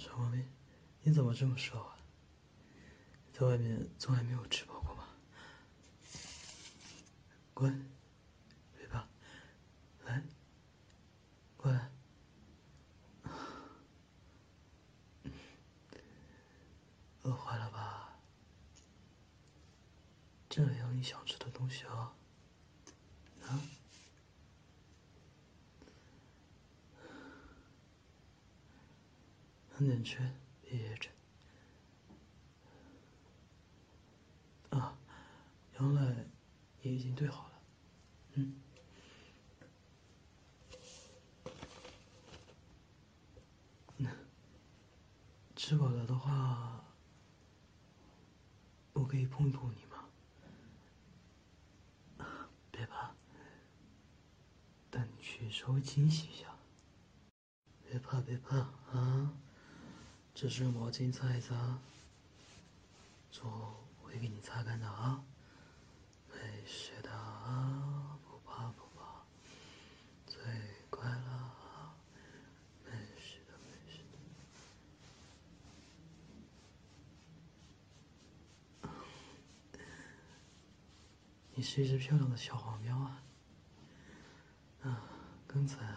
小猫咪，你怎么这么瘦啊？在外面从来没有吃饱过吗？滚，别怕，来，过来。饿坏了吧？这里有你想吃的东西哦。啊？慢点吃，别噎着。啊，羊奶也已经兑好了。嗯。吃饱了的话，我可以碰碰你吗？别怕，带你去稍微清洗一下。别怕，别怕啊！这是毛巾擦一擦，之后会给你擦干的啊。没事的啊，不怕不怕，最乖了，没事的没事的。你是一只漂亮的小黄喵啊！啊，刚才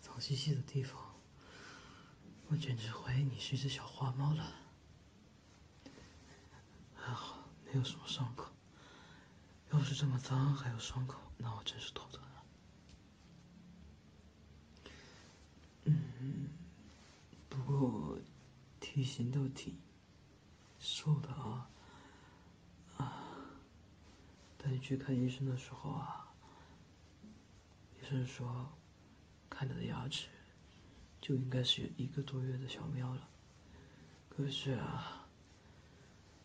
脏兮兮的地方，我简直怀疑你是一只小花猫了。还好没有什么伤口，要是这么脏还有伤口，那我真是头疼了。嗯，不过体型倒挺瘦的啊。啊，带你去看医生的时候啊，医生说，看你的牙齿就应该是一个多月的小喵了。可是啊，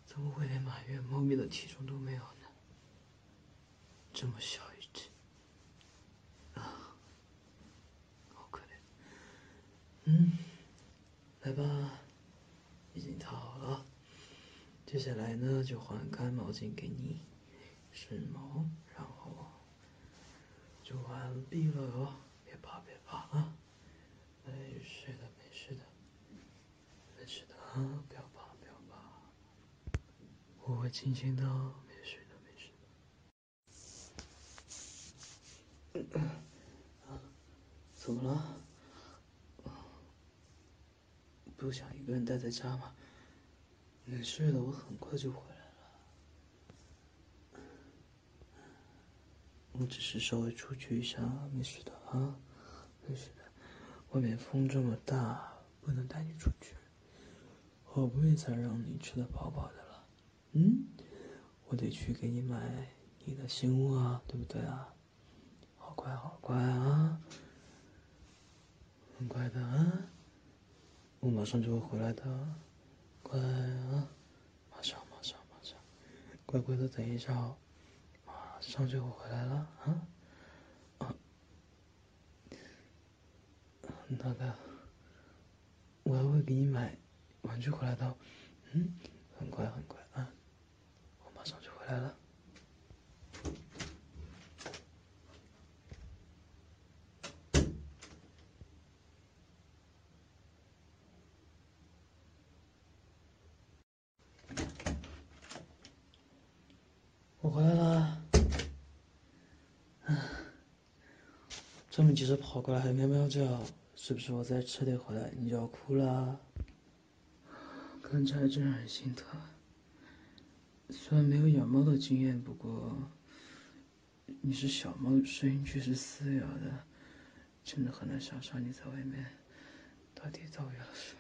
怎么会连满月猫咪的体重都没有呢？这么小一只，啊，好可怜。嗯，来吧，已经躺好了。接下来呢，就换干毛巾给你顺毛，然后就完毕了哦。别怕，别怕啊，没事的，没事的，没事的啊，不要怕，不要怕，我会轻轻的，没事的，没事的。啊，怎么了？不想一个人待在家吗？没事的，我很快就回来了。我只是稍微出去一下，没事的啊，没事的。外面风这么大，不能带你出去。好不容易才让你吃的饱饱的了，嗯，我得去给你买你的新屋啊，对不对啊？好乖，好乖啊，很乖的啊。我马上就会回来的，乖啊，马上马上马上，乖乖的等一下哦，马上就会回来了啊，那个，我还会给你买玩具回来的，嗯，很乖很乖啊，我马上就回来了。我回来了，这么急着跑过来还喵喵叫，是不是我再迟点回来你就要哭了？看起来真让人心疼。虽然没有养猫的经验，不过你是小猫，声音却是嘶哑的，真的很难想象你在外面到底遭遇了什么。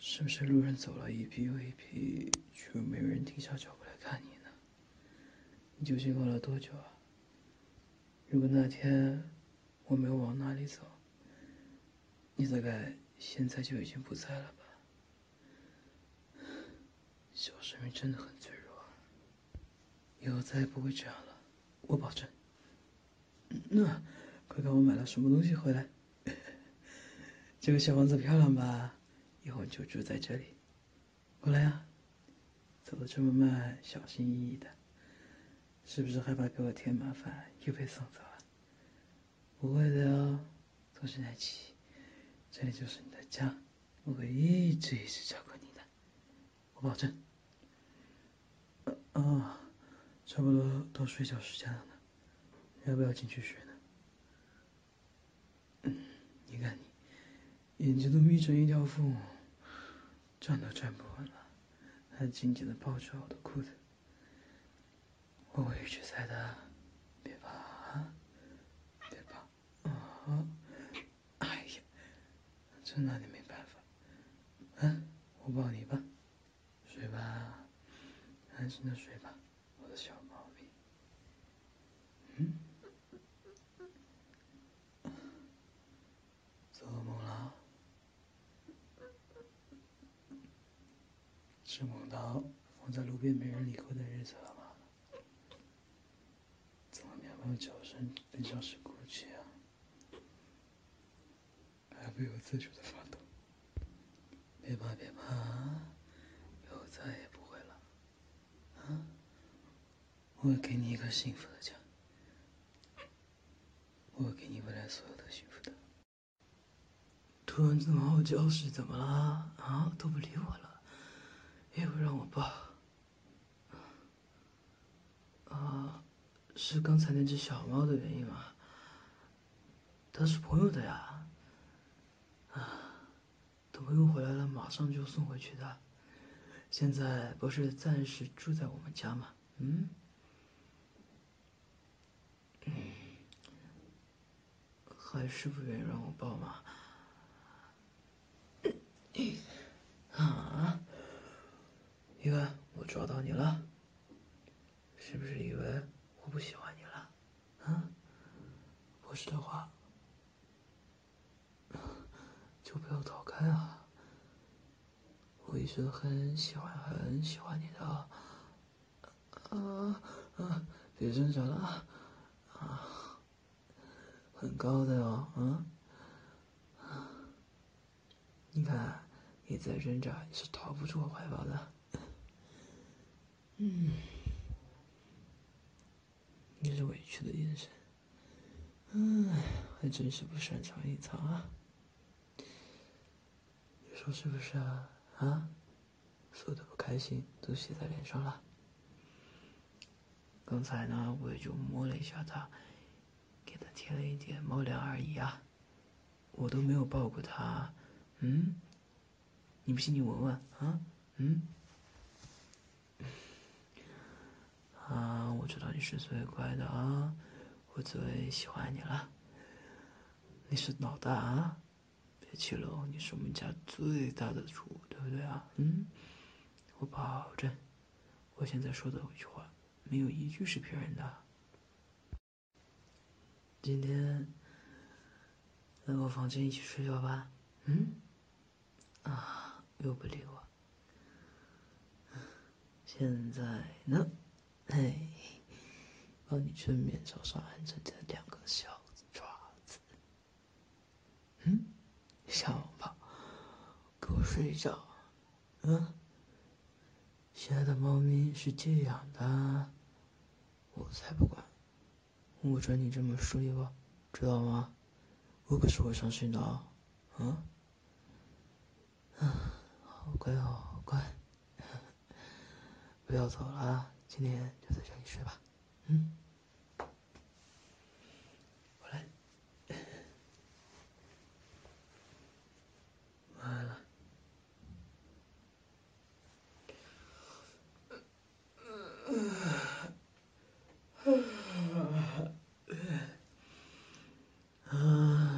是不是路人走了一批又一批，却没人停下脚步来看你呢？你究竟饿了多久啊？如果那天我没有往那里走，你大概现在就已经不在了吧？小生命真的很脆弱，以后再也不会这样了，我保证。那，快看我买了什么东西回来！这个小房子漂亮吧？以后就住在这里。过来呀，走的这么慢，小心翼翼的。是不是害怕给我添麻烦，又被送走了？不会的哦，从现在起，这里就是你的家，我会一直一直照顾你的，我保证。啊，差不多到睡觉时间了，要不要进去睡呢？你看你，眼睛都眯成一条缝，站都站不稳了，还紧紧的抱着我的裤子，我会一直在的，别怕啊，别怕啊。真拿你没办法，嗯，我抱你吧，睡吧，安心的睡吧，我的小猫咪。嗯，做噩梦了？是梦到我在路边没人理会的日子了吗？怎么面包叫声更像是哭泣啊？不由自主的发抖。别怕，别怕，以后再也不会了。啊，我会给你一个幸福的家，我会给你未来所有的幸福的。突然这么傲娇是怎么了？啊，都不理我了，也不让我抱。啊，是刚才那只小猫的原因吗？它是朋友的呀。朋友回来了，马上就送回去的。现在不是暂时住在我们家吗？嗯，还是不愿意让我抱吗？啊！以为我抓到你了？是不是以为我不喜欢你了？啊？不是的话，就不要逃开啊！我一直很喜欢很喜欢你的，啊啊！别挣扎了，啊，很高的哟，嗯，你看你再挣扎你是逃不出我怀抱的，嗯，你是委屈的眼神，嗯，还真是不擅长隐藏啊，说是不是啊？啊，所有的不开心都写在脸上了。刚才呢，我也就摸了一下它，给它贴了一点猫粮而已啊，我都没有抱过它。嗯，你不信你闻闻啊？嗯，啊，我知道你是最乖的啊，我最喜欢你了。你是老大啊。七楼，你是我们家最大的猪，对不对啊？嗯，我保证，我现在说的每句话，没有一句是骗人的。今天来我房间一起睡觉吧。嗯，啊，又不理我。现在呢，嘿，把你正面朝上安着这两个小爪子。嗯。小宝，给我睡觉，嗯。亲爱的猫咪是这样的，我才不管，我准你这么睡吧，知道吗？我可是会伤心的啊，嗯。好乖，好乖，不要走了，今天就在这里睡吧，嗯。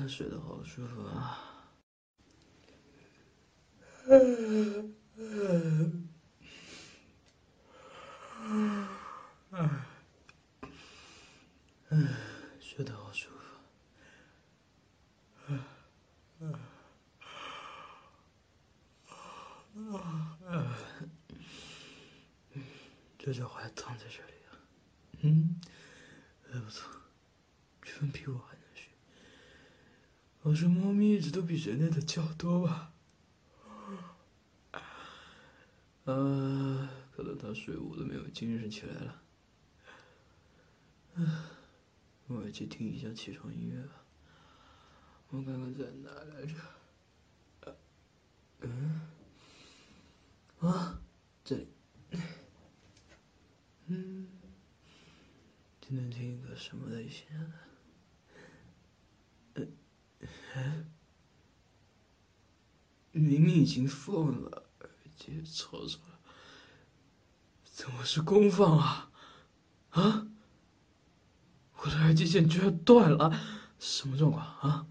睡得好舒服啊！睡得好舒服。这家伙还躺在这里啊？嗯，还不错，居然比我还能睡。我说猫咪一直都比人类的觉多吧？呃，可能它睡午都没有精神起来了。我要去听一下起床音乐吧。我看看在哪来着？什么类型的？明明已经放了，耳机吵吵了，怎么是公放啊？啊！我的耳机线居然断了，什么状况啊？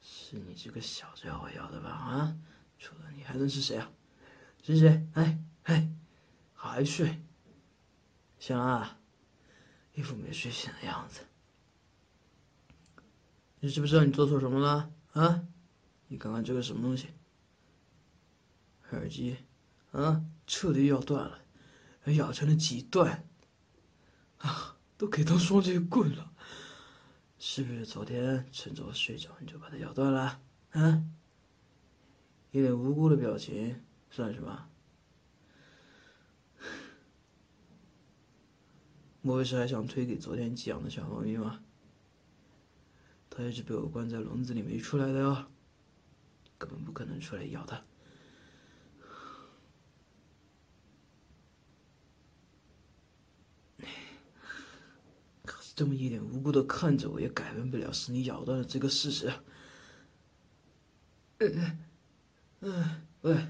是你这个小家伙要的吧？啊！除了你还能是谁啊？是谁？哎哎，还睡？行啊，一副没睡醒的样子。你知不知道你做错什么了？啊！你看看这个什么东西？耳机，啊，彻底咬断了，还咬成了几段，啊，都给当双截棍了。是不是昨天趁着我睡着你就把它咬断了？啊！一脸无辜的表情算什么？莫非是还想推给昨天寄养的小猫咪吗？它一直被我关在笼子里没出来的哟，根本不可能出来咬它。可是这么一脸无辜的看着我，也改变不了是你咬断了这个事实。嗯嗯，喂，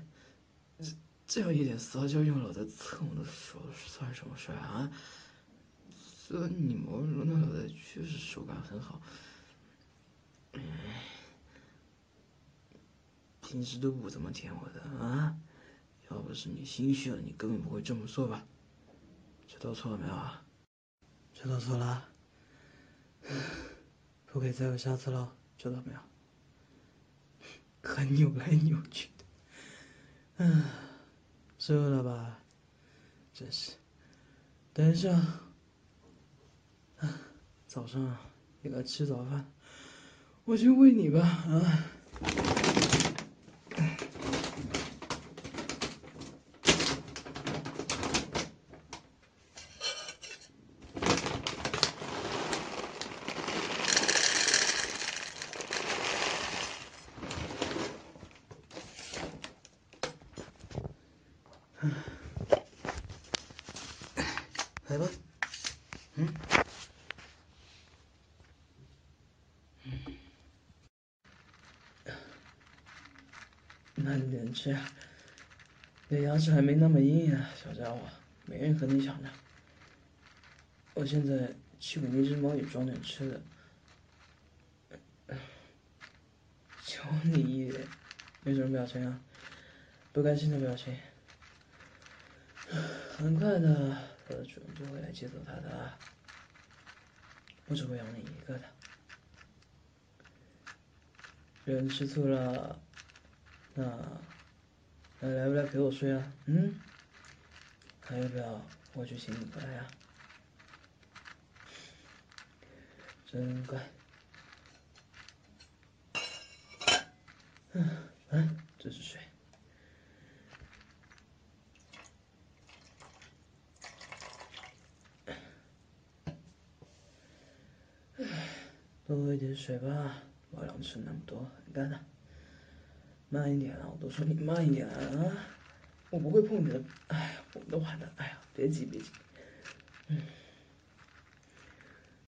这样一点撒娇用脑在蹭我的手算什么事啊？这你毛茸茸的确实手感很好，平时都不怎么舔我的啊！要不是你心虚了，你根本不会这么做吧？知道错了没有啊？知道错了，不可以再有下次了，知道没有？还扭来扭去的，嗯，饿了吧？真是，等一下。早上也该吃早饭，我去喂你吧啊！来吧，嗯。慢点吃，你的牙齿还没那么硬啊，小家伙，没人和你抢的。我现在去给那只猫也装点吃的。求你一脸没什么表情啊，不开心的表情。很快的，我的主人就会来接走它的，我只会养你一个的。有人吃醋了。那，那来不来陪我睡啊？嗯，还要不要我去请你过来呀？真乖。嗯，嗯，这是水。多喝一点水吧，猫粮吃那么多，很干的。慢一点啊！我都说你慢一点啊！我不会碰你的，哎呀，我们都完的，哎呀，别急别急，嗯。